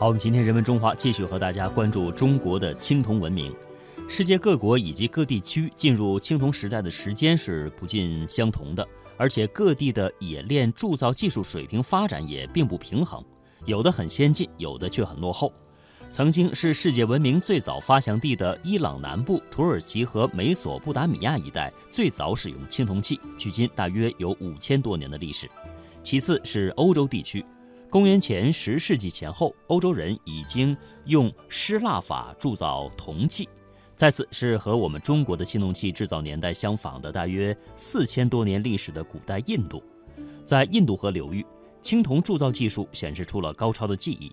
好，我们今天人文中华继续和大家关注中国的青铜文明。世界各国以及各地区进入青铜时代的时间是不尽相同的，而且各地的冶炼铸造技术水平发展也并不平衡，有的很先进，有的却很落后。曾经是世界文明最早发祥地的伊朗南部、土耳其和美索不达米亚一带最早使用青铜器，距今大约有五千多年的历史。其次是欧洲地区。公元前十世纪前后，欧洲人已经用失蜡法铸造铜器。再次是和我们中国的青铜器制造年代相仿的，大约四千多年历史的古代印度。在印度河流域，青铜铸造技术显示出了高超的技艺，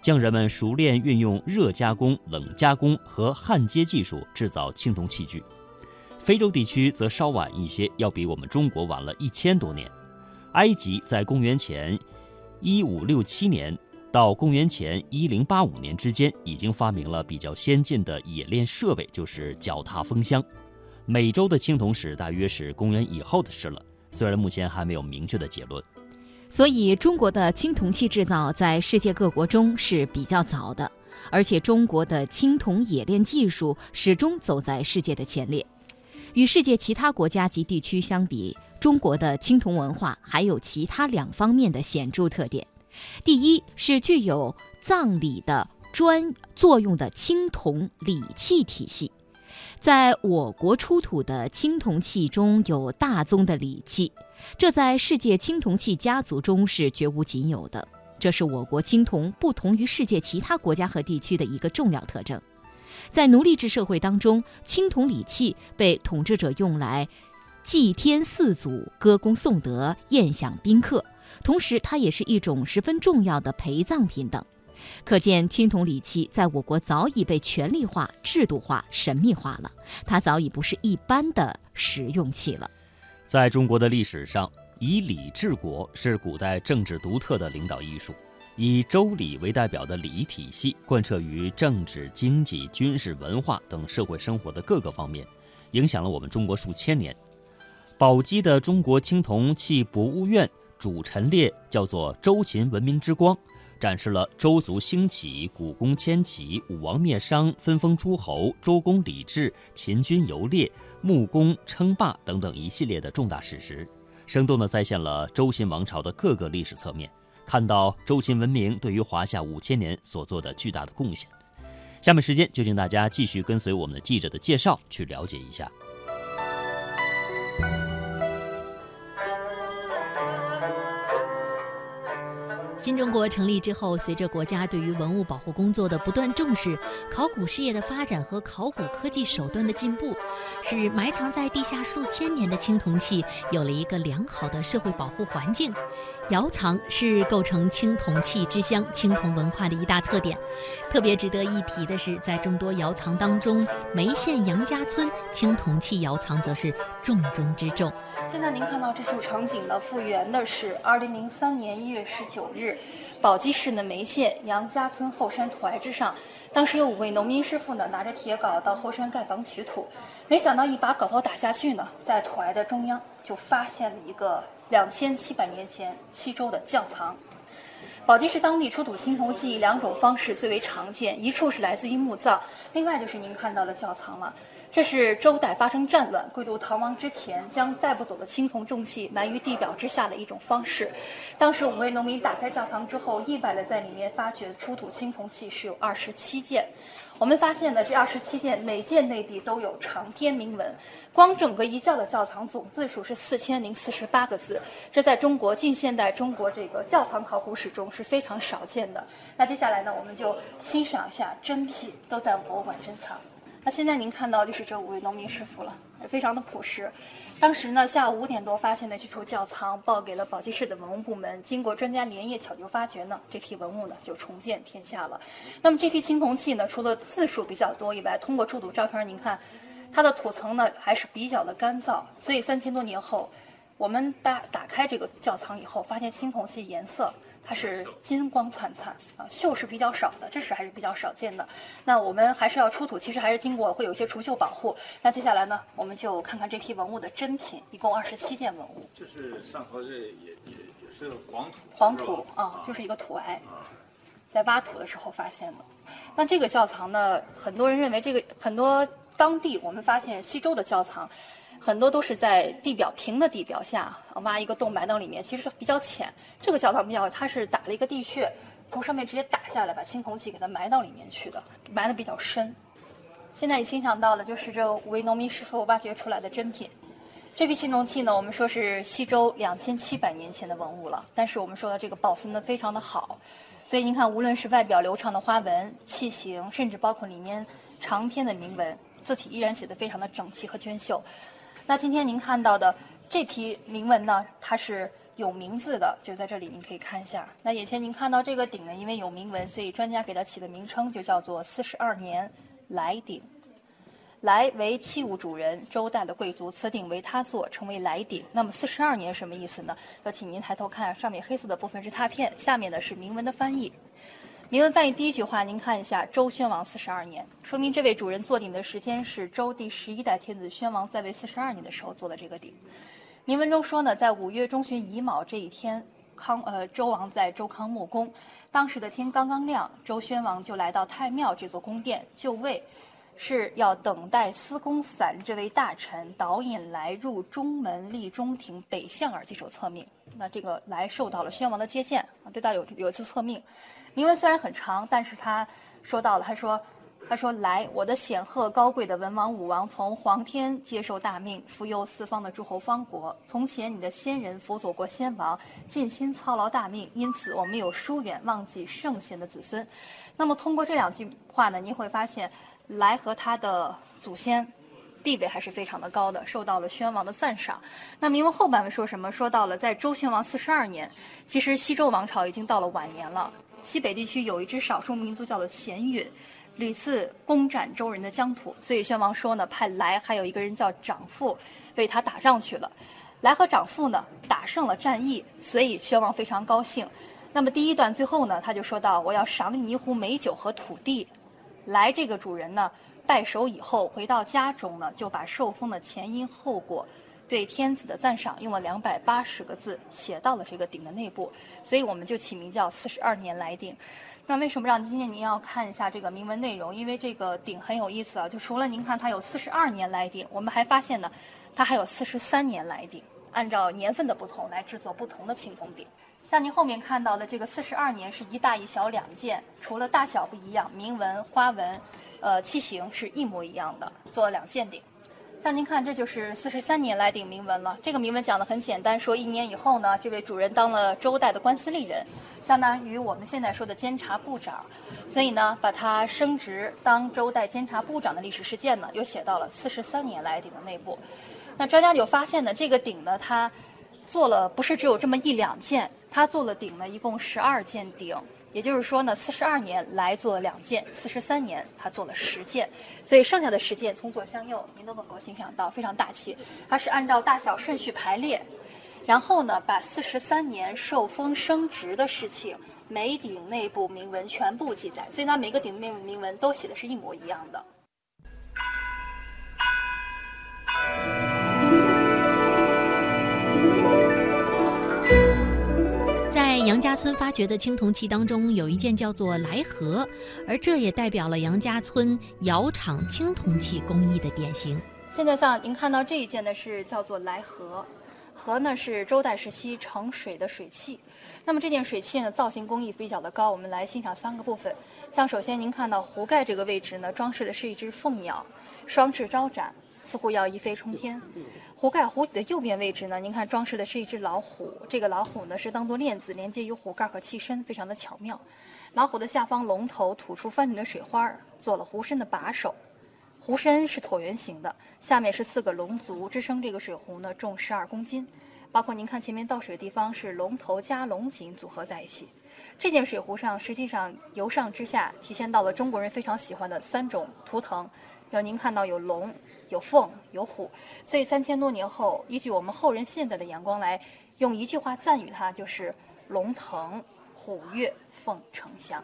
匠人们熟练运用热加工、冷加工和焊接技术制造青铜器具。非洲地区则稍晚一些，要比我们中国晚了一千多年。埃及在公元前。一五六七年到公元前一零八五年之间，已经发明了比较先进的冶炼设备，就是脚踏风箱。美洲的青铜史大约是公元以后的事了，虽然目前还没有明确的结论。所以，中国的青铜器制造在世界各国中是比较早的，而且中国的青铜冶炼技术始终走在世界的前列。与世界其他国家及地区相比，中国的青铜文化还有其他两方面的显著特点。第一是具有葬礼的专作用的青铜礼器体系，在我国出土的青铜器中有大宗的礼器，这在世界青铜器家族中是绝无仅有的。这是我国青铜不同于世界其他国家和地区的一个重要特征。在奴隶制社会当中，青铜礼器被统治者用来祭天祀祖、歌功颂德、宴享宾客，同时它也是一种十分重要的陪葬品等。可见，青铜礼器在我国早已被权力化、制度化、神秘化了，它早已不是一般的实用器了。在中国的历史上，以礼治国是古代政治独特的领导艺术。以周礼为代表的礼仪体系贯彻于政治、经济、军事、文化等社会生活的各个方面，影响了我们中国数千年。宝鸡的中国青铜器博物院主陈列叫做“周秦文明之光”，展示了周族兴起、古公迁徙、武王灭商、分封诸侯、周公礼制、秦军游猎、穆公称霸等等一系列的重大史实，生动地再现了周秦王朝的各个历史侧面。看到周秦文明对于华夏五千年所做的巨大的贡献。下面时间就请大家继续跟随我们的记者的介绍，去了解一下。新中国成立之后，随着国家对于文物保护工作的不断重视，考古事业的发展和考古科技手段的进步，使埋藏在地下数千年的青铜器有了一个良好的社会保护环境。窑藏是构成青铜器之乡、青铜文化的一大特点。特别值得一提的是，在众多窑藏当中，眉县杨家村青铜器窑藏则是重中之重。现在您看到这处场景呢，复原的是2003年1月19日，宝鸡市的眉县杨家村后山土崖之上，当时有五位农民师傅呢，拿着铁镐到后山盖房取土，没想到一把镐头打下去呢，在土崖的中央就发现了一个2700年前西周的窖藏。宝鸡市当地出土青铜器两种方式最为常见，一处是来自于墓葬，另外就是您看到的窖藏了。这是周代发生战乱，贵族逃亡之前，将带不走的青铜重器埋于地表之下的一种方式。当时五位农民打开窖藏之后，意外的在里面发掘出土青铜器是有二十七件。我们发现呢这二十七件，每件内壁都有长篇铭文。光整个一窖的窖藏总字数是四千零四十八个字，这在中国近现代中国这个窖藏考古史中是非常少见的。那接下来呢，我们就欣赏一下珍品，都在博物馆珍藏。那现在您看到就是这五位农民师傅了，非常的朴实。当时呢，下午五点多发现的这处窖藏，报给了宝鸡市的文物部门。经过专家连夜抢救发掘呢，这批文物呢就重见天下了。那么这批青铜器呢，除了字数比较多以外，通过出土照片您看，它的土层呢还是比较的干燥。所以三千多年后，我们打打开这个窖藏以后，发现青铜器颜色。它是金光灿灿啊，锈是比较少的，这是还是比较少见的。那我们还是要出土，其实还是经过会有一些除锈保护。那接下来呢，我们就看看这批文物的珍品，一共二十七件文物。这是上头这也也也是黄土。黄土啊，就是一个土癌。在挖土的时候发现的。那这个窖藏呢，很多人认为这个很多当地我们发现西周的窖藏，很多都是在地表平的地表下挖一个洞埋到里面，其实比较浅。这个窖藏比较，它是打了一个地穴，从上面直接打下来，把青铜器给它埋到里面去的，埋的比较深。现在你欣赏到的就是这五位农民师傅挖掘出来的珍品。这批青铜器呢，我们说是西周两千七百年前的文物了，但是我们说的这个保存的非常的好，所以您看，无论是外表流畅的花纹、器形，甚至包括里面长篇的铭文，字体依然写得非常的整齐和娟秀。那今天您看到的这批铭文呢，它是有名字的，就在这里，您可以看一下。那眼前您看到这个鼎呢，因为有铭文，所以专家给它起的名称就叫做四十二年来鼎。来为器物主人，周代的贵族，此鼎为他做，称为来鼎。那么四十二年什么意思呢？要请您抬头看，上面黑色的部分是拓片，下面的是铭文的翻译。铭文翻译第一句话，您看一下，周宣王四十二年，说明这位主人坐鼎的时间是周第十一代天子宣王在位四十二年的时候做的这个鼎。铭文中说呢，在五月中旬乙卯这一天，康呃周王在周康木宫，当时的天刚刚亮，周宣王就来到太庙这座宫殿就位。是要等待司空散这位大臣导引来入中门立中庭北向而接受册命。那这个来受到了宣王的接见，对他有有一次册命。铭文虽然很长，但是他说到了，他说他说来，我的显赫高贵的文王武王从皇天接受大命，福佑四方的诸侯方国。从前你的先人辅佐过先王，尽心操劳大命，因此我们有疏远忘记圣贤的子孙。那么通过这两句话呢，你会发现。来和他的祖先地位还是非常的高的，受到了宣王的赞赏。那铭文后半文说什么？说到了在周宣王四十二年，其实西周王朝已经到了晚年了。西北地区有一支少数民族叫做鲜允，屡次攻占周人的疆土，所以宣王说呢，派来还有一个人叫长父为他打仗去了。来和长父呢打胜了战役，所以宣王非常高兴。那么第一段最后呢，他就说到：“我要赏你一壶美酒和土地。”来这个主人呢，拜首以后回到家中呢，就把受封的前因后果，对天子的赞赏用了两百八十个字写到了这个鼎的内部，所以我们就起名叫四十二年来鼎。那为什么让今天您要看一下这个铭文内容？因为这个鼎很有意思啊，就除了您看它有四十二年来鼎，我们还发现呢，它还有四十三年来鼎，按照年份的不同来制作不同的青铜鼎。像您后面看到的这个四十二年是一大一小两件，除了大小不一样，铭文、花纹，呃，器型是一模一样的，做了两件鼎。像您看，这就是四十三年来鼎铭文了。这个铭文讲的很简单，说一年以后呢，这位主人当了周代的官司吏人，相当于我们现在说的监察部长，所以呢，把他升职当周代监察部长的历史事件呢，又写到了四十三年来鼎的内部。那专家就发现呢，这个鼎呢，他做了不是只有这么一两件。他做了鼎呢，一共十二件鼎，也就是说呢，四十二年来做了两件，四十三年他做了十件，所以剩下的十件从左向右，您都能够欣赏到，非常大气。它是按照大小顺序排列，然后呢，把四十三年受封升职的事情，每顶内部铭文全部记载，所以呢每个鼎的铭铭文都写的是一模一样的。村发掘的青铜器当中，有一件叫做“来盒”，而这也代表了杨家村窑厂青铜器工艺的典型。现在像您看到这一件呢，是叫做“来盒”，盒呢是周代时期盛水的水器。那么这件水器呢，造型工艺比较的高。我们来欣赏三个部分。像首先您看到壶盖这个位置呢，装饰的是一只凤鸟，双翅招展。似乎要一飞冲天。壶盖壶底的右边位置呢，您看装饰的是一只老虎。这个老虎呢是当做链子连接于壶盖和器身，非常的巧妙。老虎的下方龙头吐出翻腾的水花，做了壶身的把手。壶身是椭圆形的，下面是四个龙足支撑这个水壶呢，重十二公斤。包括您看前面倒水的地方是龙头加龙井组合在一起。这件水壶上实际上由上至下体现到了中国人非常喜欢的三种图腾。让您看到有龙。有凤有虎，所以三千多年后，依据我们后人现在的眼光来，用一句话赞誉它，就是龙腾虎跃凤呈祥。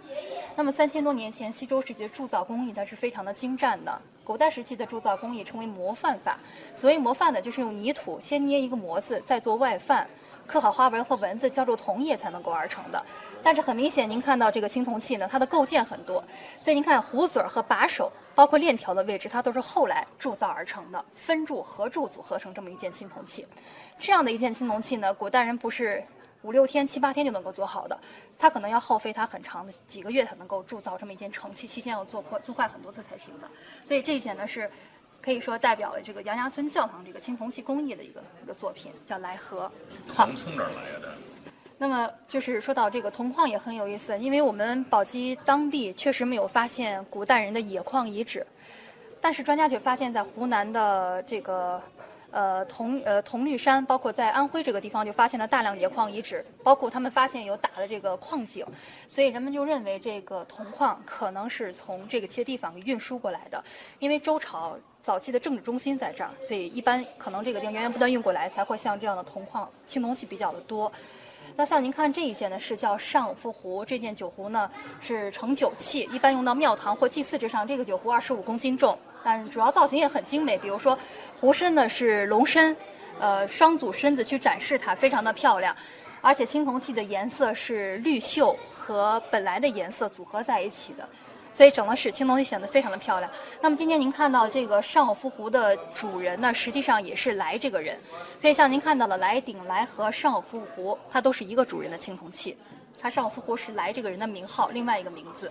那么三千多年前，西周时期的铸造工艺它是非常的精湛的。古代时期的铸造工艺称为模范法，所谓模范呢，就是用泥土先捏一个模子，再做外范，刻好花纹和文字浇筑铜液才能够而成的。但是很明显，您看到这个青铜器呢，它的构件很多，所以您看壶嘴和把手，包括链条的位置，它都是后来铸造而成的，分铸合铸组合成这么一件青铜器。这样的一件青铜器呢，古代人不是五六天、七八天就能够做好的，它可能要耗费它很长的几个月才能够铸造这么一件成器，期间要做破、做坏很多次才行的。所以这一件呢是。可以说代表了这个杨家村教堂这个青铜器工艺的一个一个作品，叫来和。铜从哪儿来的？那么就是说到这个铜矿也很有意思，因为我们宝鸡当地确实没有发现古代人的冶矿遗址，但是专家却发现，在湖南的这个呃铜呃铜绿山，包括在安徽这个地方，就发现了大量冶矿遗址，包括他们发现有打的这个矿井，所以人们就认为这个铜矿可能是从这个些地方给运输过来的，因为周朝。早期的政治中心在这儿，所以一般可能这个地方源源不断运过来，才会像这样的铜矿、青铜器比较的多。那像您看这一件呢，是叫上福壶，这件酒壶呢是盛酒器，一般用到庙堂或祭祀之上。这个酒壶二十五公斤重，但主要造型也很精美，比如说壶身呢是龙身，呃双组身子去展示它，非常的漂亮。而且青铜器的颜色是绿锈和本来的颜色组合在一起的。所以整个使青铜器显得非常的漂亮。那么今天您看到这个上福壶的主人呢，实际上也是来这个人。所以像您看到的来鼎、来和、上福壶，它都是一个主人的青铜器。它上福壶是来这个人的名号，另外一个名字。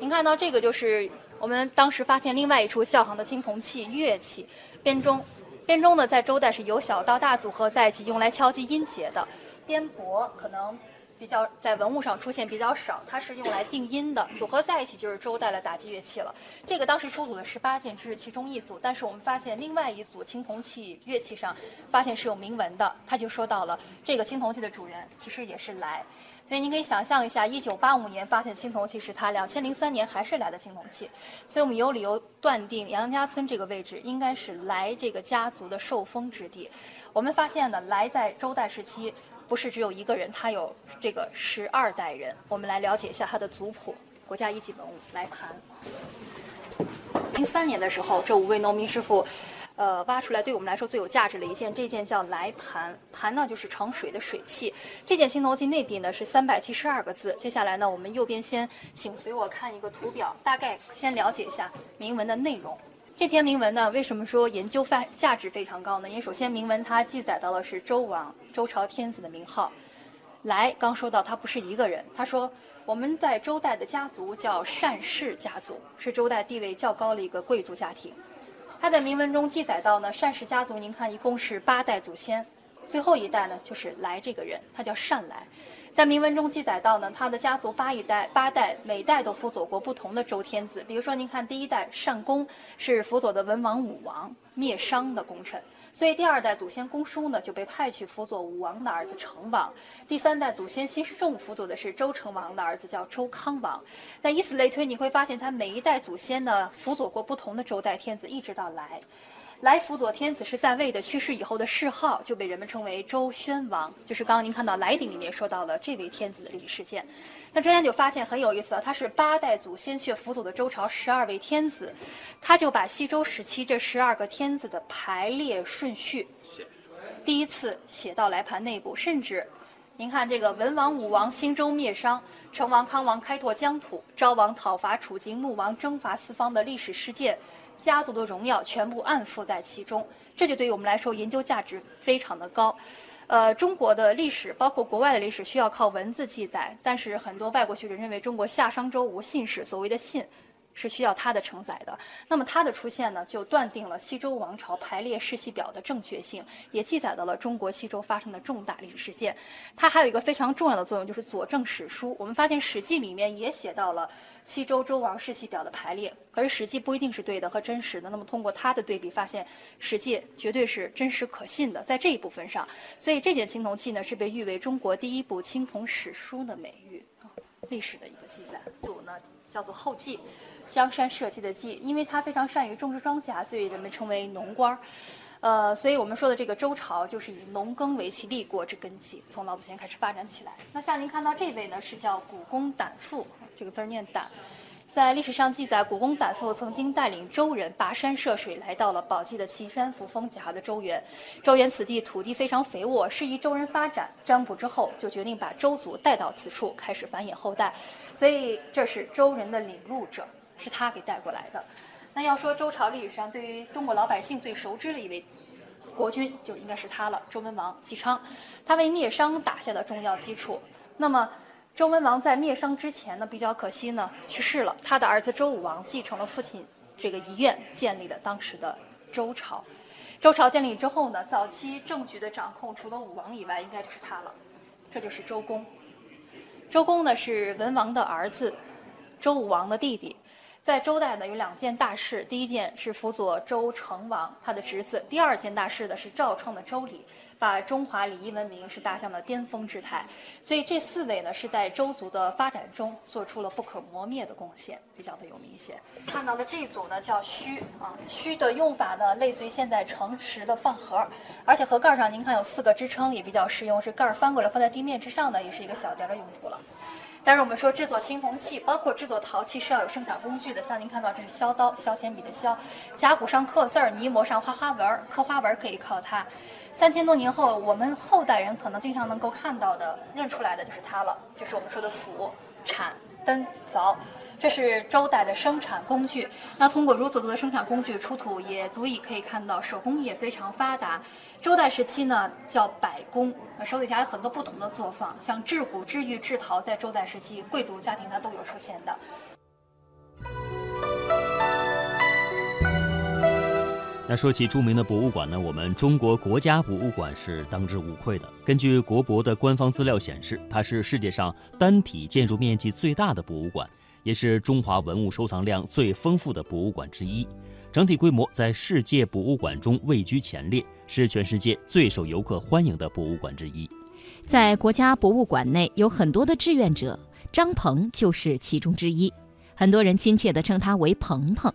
您看到这个就是我们当时发现另外一处教堂的青铜器乐器编钟。编钟呢，在周代是由小到大组合在一起，用来敲击音节的。编钹可能。比较在文物上出现比较少，它是用来定音的，组合在一起就是周代的打击乐器了。这个当时出土了十八件，这是其中一组，但是我们发现另外一组青铜器乐器上发现是有铭文的，他就说到了这个青铜器的主人其实也是来，所以您可以想象一下，一九八五年发现青铜器是他，两千零三年还是来的青铜器，所以我们有理由断定杨家村这个位置应该是来这个家族的受封之地。我们发现呢，来在周代时期。不是只有一个人，他有这个十二代人。我们来了解一下他的族谱。国家一级文物来盘。零三年的时候，这五位农民师傅，呃，挖出来对我们来说最有价值的一件，这件叫来盘。盘呢就是盛水的水器。这件青铜器内壁呢是三百七十二个字。接下来呢，我们右边先请随我看一个图表，大概先了解一下铭文的内容。这篇铭文呢，为什么说研究范价值非常高呢？因为首先铭文它记载到了是周王周朝天子的名号，来刚说到他不是一个人，他说我们在周代的家族叫单氏家族，是周代地位较高的一个贵族家庭。他在铭文中记载到呢，单氏家族您看一共是八代祖先，最后一代呢就是来这个人，他叫单来。在铭文中记载到呢，他的家族八一代八代，每代都辅佐过不同的周天子。比如说，您看第一代单公是辅佐的文王、武王灭商的功臣，所以第二代祖先公叔呢就被派去辅佐武王的儿子成王。第三代祖先西施仲辅佐的是周成王的儿子，叫周康王。那以此类推，你会发现他每一代祖先呢辅佐过不同的周代天子，一直到来。来辅佐天子是在位的，去世以后的谥号就被人们称为周宣王，就是刚刚您看到来鼎里面说到了这位天子的历史事件。那专家就发现很有意思啊，他是八代祖先却辅佐的周朝十二位天子，他就把西周时期这十二个天子的排列顺序第一次写到来盘内部，甚至您看这个文王、武王兴周灭商，成王、康王开拓疆土，昭王讨伐楚荆，穆王征伐四方的历史事件。家族的荣耀全部暗附在其中，这就对于我们来说研究价值非常的高。呃，中国的历史包括国外的历史需要靠文字记载，但是很多外国学者认为中国夏商周无信史，所谓的信是需要它的承载的。那么它的出现呢，就断定了西周王朝排列世系表的正确性，也记载到了中国西周发生的重大历史事件。它还有一个非常重要的作用，就是佐证史书。我们发现《史记》里面也写到了。西周周王世系表的排列，可是《史记》不一定是对的和真实的。那么通过它的对比，发现《史记》绝对是真实可信的，在这一部分上。所以这件青铜器呢，是被誉为中国第一部青铜史书的美誉，历史的一个记载。组呢叫做后继，江山社稷的稷，因为他非常善于种植庄稼，所以人们称为农官儿。呃，所以我们说的这个周朝，就是以农耕为其立国之根基，从老祖先开始发展起来。那像您看到这位呢，是叫古公胆父。这个字儿念胆，在历史上记载，古公胆父曾经带领周人跋山涉水来到了宝鸡的岐山扶风夹的周原。周原此地土地非常肥沃，适宜周人发展。占卜之后，就决定把周族带到此处，开始繁衍后代。所以这是周人的领路者，是他给带过来的。那要说周朝历史上对于中国老百姓最熟知的一位国君，就应该是他了——周文王姬昌。他为灭商打下了重要基础。那么。周文王在灭商之前呢，比较可惜呢，去世了。他的儿子周武王继承了父亲这个遗愿，建立了当时的周朝。周朝建立之后呢，早期政局的掌控除了武王以外，应该就是他了。这就是周公。周公呢是文王的儿子，周武王的弟弟。在周代呢有两件大事，第一件是辅佐周成王他的侄子，第二件大事呢是赵创的周礼。把中华礼仪文明是大象的巅峰之态，所以这四位呢是在周族的发展中做出了不可磨灭的贡献，比较的有名一些。看到的这一组呢叫虚啊，虚的用法呢类似于现在城池的饭盒，而且盒盖上您看有四个支撑，也比较实用，是盖儿翻过来放在地面之上呢，也是一个小点的用途了。但是我们说制作青铜器，包括制作陶器是要有生产工具的，像您看到这是削刀，削铅笔的削，甲骨上刻字儿，泥模上画花纹儿，刻花纹儿可以靠它。三千多年后，我们后代人可能经常能够看到的、认出来的就是它了，就是我们说的斧、铲、灯、凿，这是周代的生产工具。那通过如此多的生产工具出土，也足以可以看到手工业非常发达。周代时期呢，叫百工，手底下有很多不同的作坊，像制骨、制玉、制陶，在周代时期贵族家庭它都有出现的。那说起著名的博物馆呢，我们中国国家博物馆是当之无愧的。根据国博的官方资料显示，它是世界上单体建筑面积最大的博物馆，也是中华文物收藏量最丰富的博物馆之一。整体规模在世界博物馆中位居前列，是全世界最受游客欢迎的博物馆之一。在国家博物馆内有很多的志愿者，张鹏就是其中之一，很多人亲切地称他为“鹏鹏”。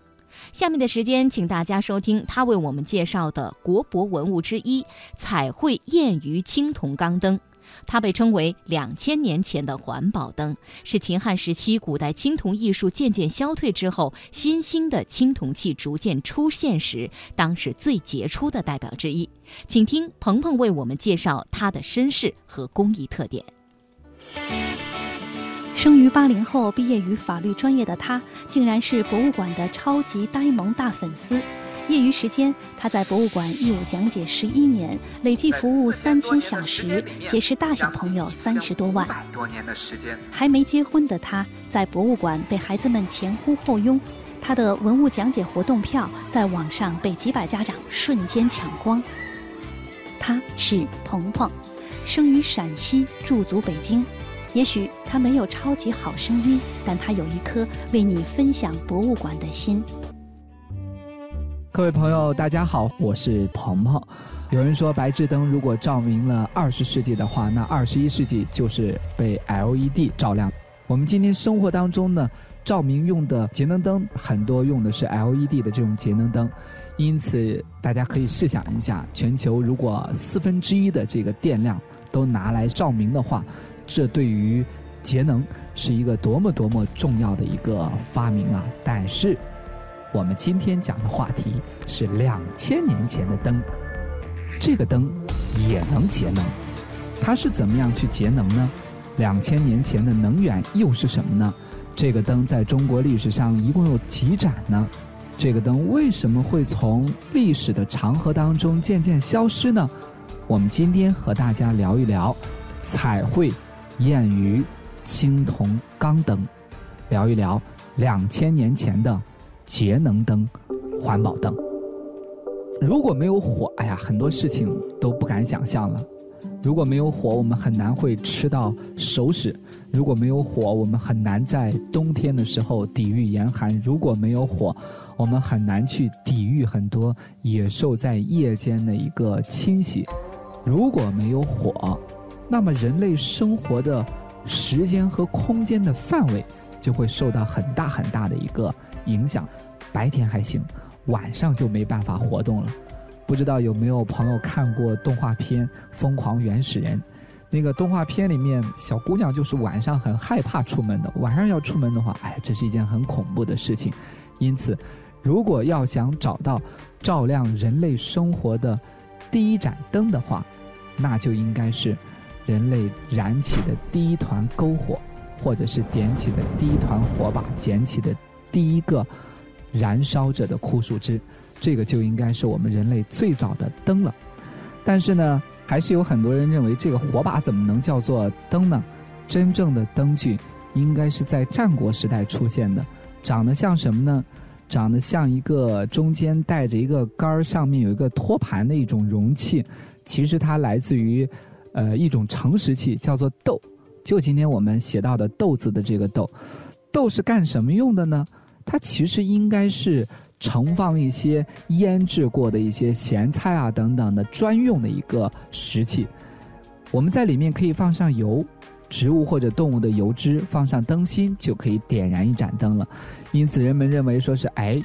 下面的时间，请大家收听他为我们介绍的国博文物之一——彩绘燕鱼青铜钢灯。它被称为两千年前的环保灯，是秦汉时期古代青铜艺术渐渐消退之后，新兴的青铜器逐渐出现时，当时最杰出的代表之一。请听鹏鹏为我们介绍它的身世和工艺特点。生于八零后，毕业于法律专业的他，竟然是博物馆的超级呆萌大粉丝。业余时间，他在博物馆义务讲解十一年，累计服务三千小时，结识大小朋友三十多万。多年的时间，还没结婚的他，在博物馆被孩子们前呼后拥。他的文物讲解活动票在网上被几百家长瞬间抢光。他是鹏鹏，生于陕西，驻足北京。也许他没有超级好声音，但他有一颗为你分享博物馆的心。各位朋友，大家好，我是鹏鹏。有人说，白炽灯如果照明了二十世纪的话，那二十一世纪就是被 LED 照亮。我们今天生活当中呢，照明用的节能灯很多用的是 LED 的这种节能灯，因此大家可以试想一下，全球如果四分之一的这个电量都拿来照明的话。这对于节能是一个多么多么重要的一个发明啊！但是，我们今天讲的话题是两千年前的灯，这个灯也能节能，它是怎么样去节能呢？两千年前的能源又是什么呢？这个灯在中国历史上一共有几盏呢？这个灯为什么会从历史的长河当中渐渐消失呢？我们今天和大家聊一聊彩绘。燕鱼青铜钢灯，聊一聊两千年前的节能灯、环保灯。如果没有火，哎呀，很多事情都不敢想象了。如果没有火，我们很难会吃到熟食；如果没有火，我们很难在冬天的时候抵御严寒；如果没有火，我们很难去抵御很多野兽在夜间的一个侵袭。如果没有火，那么人类生活的时间和空间的范围就会受到很大很大的一个影响。白天还行，晚上就没办法活动了。不知道有没有朋友看过动画片《疯狂原始人》？那个动画片里面，小姑娘就是晚上很害怕出门的。晚上要出门的话，哎，这是一件很恐怖的事情。因此，如果要想找到照亮人类生活的第一盏灯的话，那就应该是人类燃起的第一团篝火，或者是点起的第一团火把，捡起的第一个燃烧着的枯树枝，这个就应该是我们人类最早的灯了。但是呢？还是有很多人认为这个火把怎么能叫做灯呢？真正的灯具应该是在战国时代出现的，长得像什么呢？长得像一个中间带着一个杆儿，上面有一个托盘的一种容器。其实它来自于，呃，一种盛石器，叫做豆。就今天我们写到的豆子的这个豆，豆是干什么用的呢？它其实应该是。盛放一些腌制过的一些咸菜啊等等的专用的一个食器，我们在里面可以放上油，植物或者动物的油脂，放上灯芯就可以点燃一盏灯了。因此，人们认为说是哎，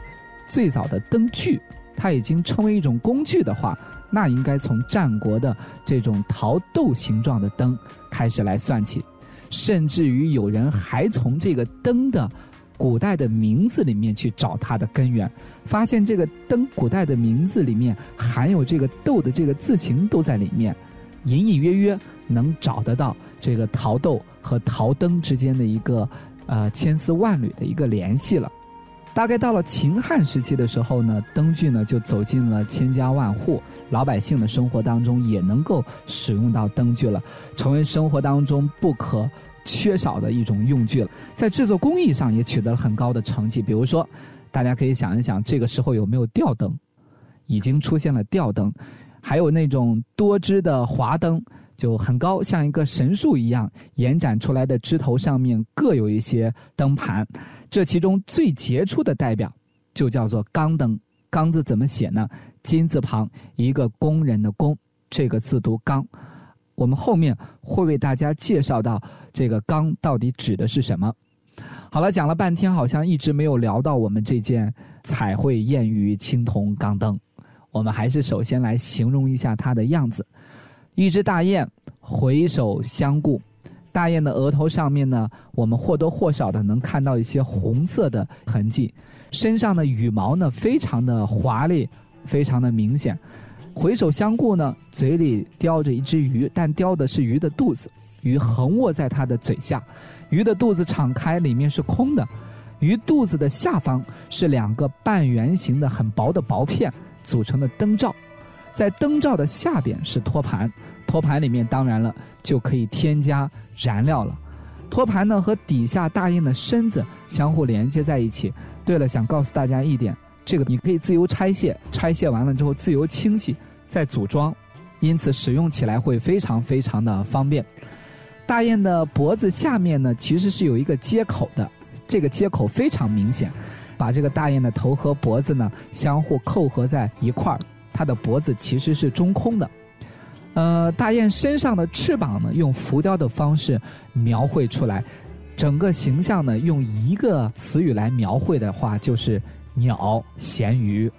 最早的灯具，它已经成为一种工具的话，那应该从战国的这种陶豆形状的灯开始来算起，甚至于有人还从这个灯的。古代的名字里面去找它的根源，发现这个灯古代的名字里面含有这个豆的这个字形都在里面，隐隐约约能找得到这个陶豆和陶灯之间的一个呃千丝万缕的一个联系了。大概到了秦汉时期的时候呢，灯具呢就走进了千家万户，老百姓的生活当中也能够使用到灯具了，成为生活当中不可。缺少的一种用具了，在制作工艺上也取得了很高的成绩。比如说，大家可以想一想，这个时候有没有吊灯？已经出现了吊灯，还有那种多枝的华灯，就很高，像一个神树一样，延展出来的枝头上面各有一些灯盘。这其中最杰出的代表就叫做钢灯。钢字怎么写呢？金字旁一个工人的工，这个字读钢。我们后面会为大家介绍到这个“钢”到底指的是什么。好了，讲了半天，好像一直没有聊到我们这件彩绘燕鱼青铜钢灯。我们还是首先来形容一下它的样子：一只大雁回首相顾，大雁的额头上面呢，我们或多或少的能看到一些红色的痕迹，身上的羽毛呢，非常的华丽，非常的明显。回首相顾呢，嘴里叼着一只鱼，但叼的是鱼的肚子，鱼横卧在它的嘴下，鱼的肚子敞开，里面是空的，鱼肚子的下方是两个半圆形的很薄的薄片组成的灯罩，在灯罩的下边是托盘，托盘里面当然了就可以添加燃料了，托盘呢和底下大雁的身子相互连接在一起。对了，想告诉大家一点。这个你可以自由拆卸，拆卸完了之后自由清洗，再组装，因此使用起来会非常非常的方便。大雁的脖子下面呢，其实是有一个接口的，这个接口非常明显，把这个大雁的头和脖子呢相互扣合在一块儿，它的脖子其实是中空的。呃，大雁身上的翅膀呢，用浮雕的方式描绘出来，整个形象呢，用一个词语来描绘的话，就是。鸟咸鱼，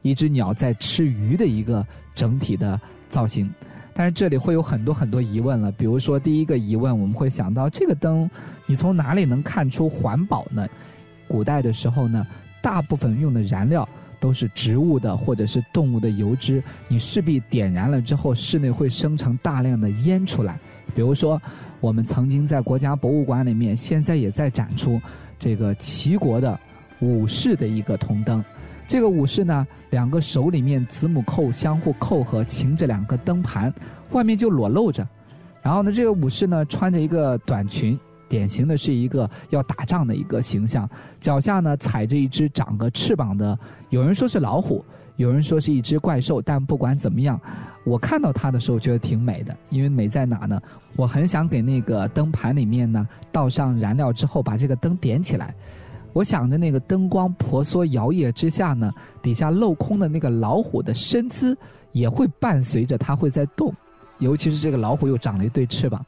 一只鸟在吃鱼的一个整体的造型，但是这里会有很多很多疑问了。比如说，第一个疑问，我们会想到这个灯，你从哪里能看出环保呢？古代的时候呢，大部分用的燃料都是植物的或者是动物的油脂，你势必点燃了之后，室内会生成大量的烟出来。比如说，我们曾经在国家博物馆里面，现在也在展出这个齐国的。武士的一个铜灯，这个武士呢，两个手里面子母扣相互扣合，擎着两个灯盘，外面就裸露着。然后呢，这个武士呢，穿着一个短裙，典型的是一个要打仗的一个形象。脚下呢，踩着一只长个翅膀的，有人说是老虎，有人说是一只怪兽。但不管怎么样，我看到它的时候觉得挺美的，因为美在哪呢？我很想给那个灯盘里面呢倒上燃料之后，把这个灯点起来。我想着那个灯光婆娑摇曳之下呢，底下镂空的那个老虎的身姿也会伴随着它会在动，尤其是这个老虎又长了一对翅膀。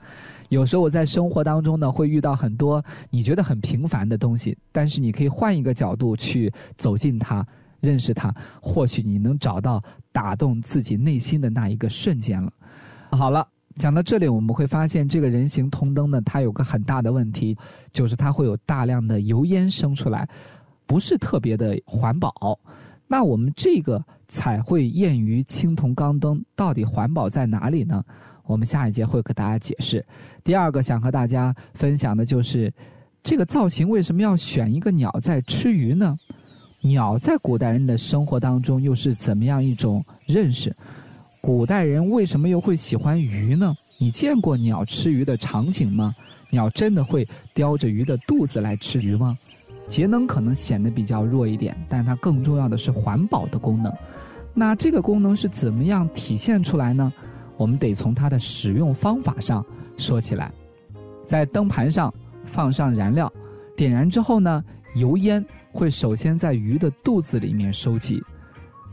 有时候我在生活当中呢，会遇到很多你觉得很平凡的东西，但是你可以换一个角度去走进它，认识它，或许你能找到打动自己内心的那一个瞬间了。好了，讲到这里，我们会发现这个人形铜灯呢，它有个很大的问题，就是它会有大量的油烟生出来，不是特别的环保。那我们这个彩绘燕鱼青铜钢灯到底环保在哪里呢？我们下一节会给大家解释。第二个想和大家分享的就是，这个造型为什么要选一个鸟在吃鱼呢？鸟在古代人的生活当中又是怎么样一种认识？古代人为什么又会喜欢鱼呢？你见过鸟吃鱼的场景吗？鸟真的会叼着鱼的肚子来吃鱼吗？节能可能显得比较弱一点，但它更重要的是环保的功能。那这个功能是怎么样体现出来呢？我们得从它的使用方法上说起来。在灯盘上放上燃料，点燃之后呢，油烟会首先在鱼的肚子里面收集。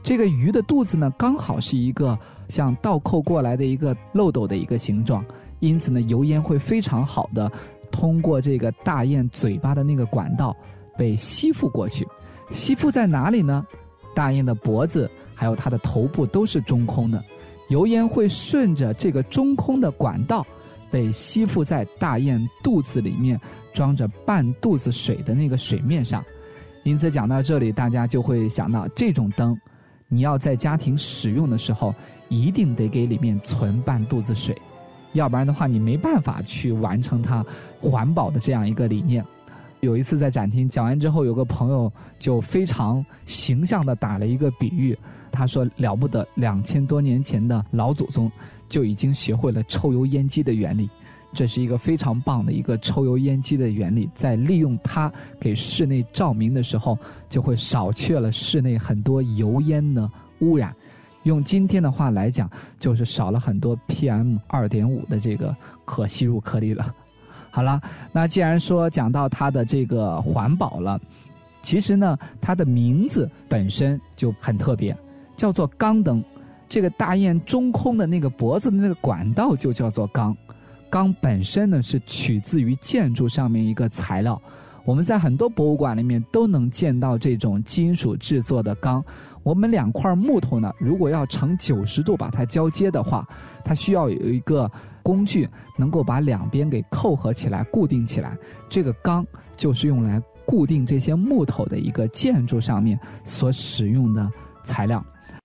这个鱼的肚子呢，刚好是一个。像倒扣过来的一个漏斗的一个形状，因此呢，油烟会非常好的通过这个大雁嘴巴的那个管道被吸附过去。吸附在哪里呢？大雁的脖子还有它的头部都是中空的，油烟会顺着这个中空的管道被吸附在大雁肚子里面装着半肚子水的那个水面上。因此讲到这里，大家就会想到这种灯，你要在家庭使用的时候。一定得给里面存半肚子水，要不然的话，你没办法去完成它环保的这样一个理念。有一次在展厅讲完之后，有个朋友就非常形象的打了一个比喻，他说了不得，两千多年前的老祖宗就已经学会了抽油烟机的原理，这是一个非常棒的一个抽油烟机的原理，在利用它给室内照明的时候，就会少去了室内很多油烟的污染。用今天的话来讲，就是少了很多 PM 二点五的这个可吸入颗粒了。好了，那既然说讲到它的这个环保了，其实呢，它的名字本身就很特别，叫做钢灯。这个大雁中空的那个脖子的那个管道就叫做钢。钢本身呢是取自于建筑上面一个材料，我们在很多博物馆里面都能见到这种金属制作的钢。我们两块木头呢，如果要成九十度把它交接的话，它需要有一个工具能够把两边给扣合起来、固定起来。这个钢就是用来固定这些木头的一个建筑上面所使用的材料。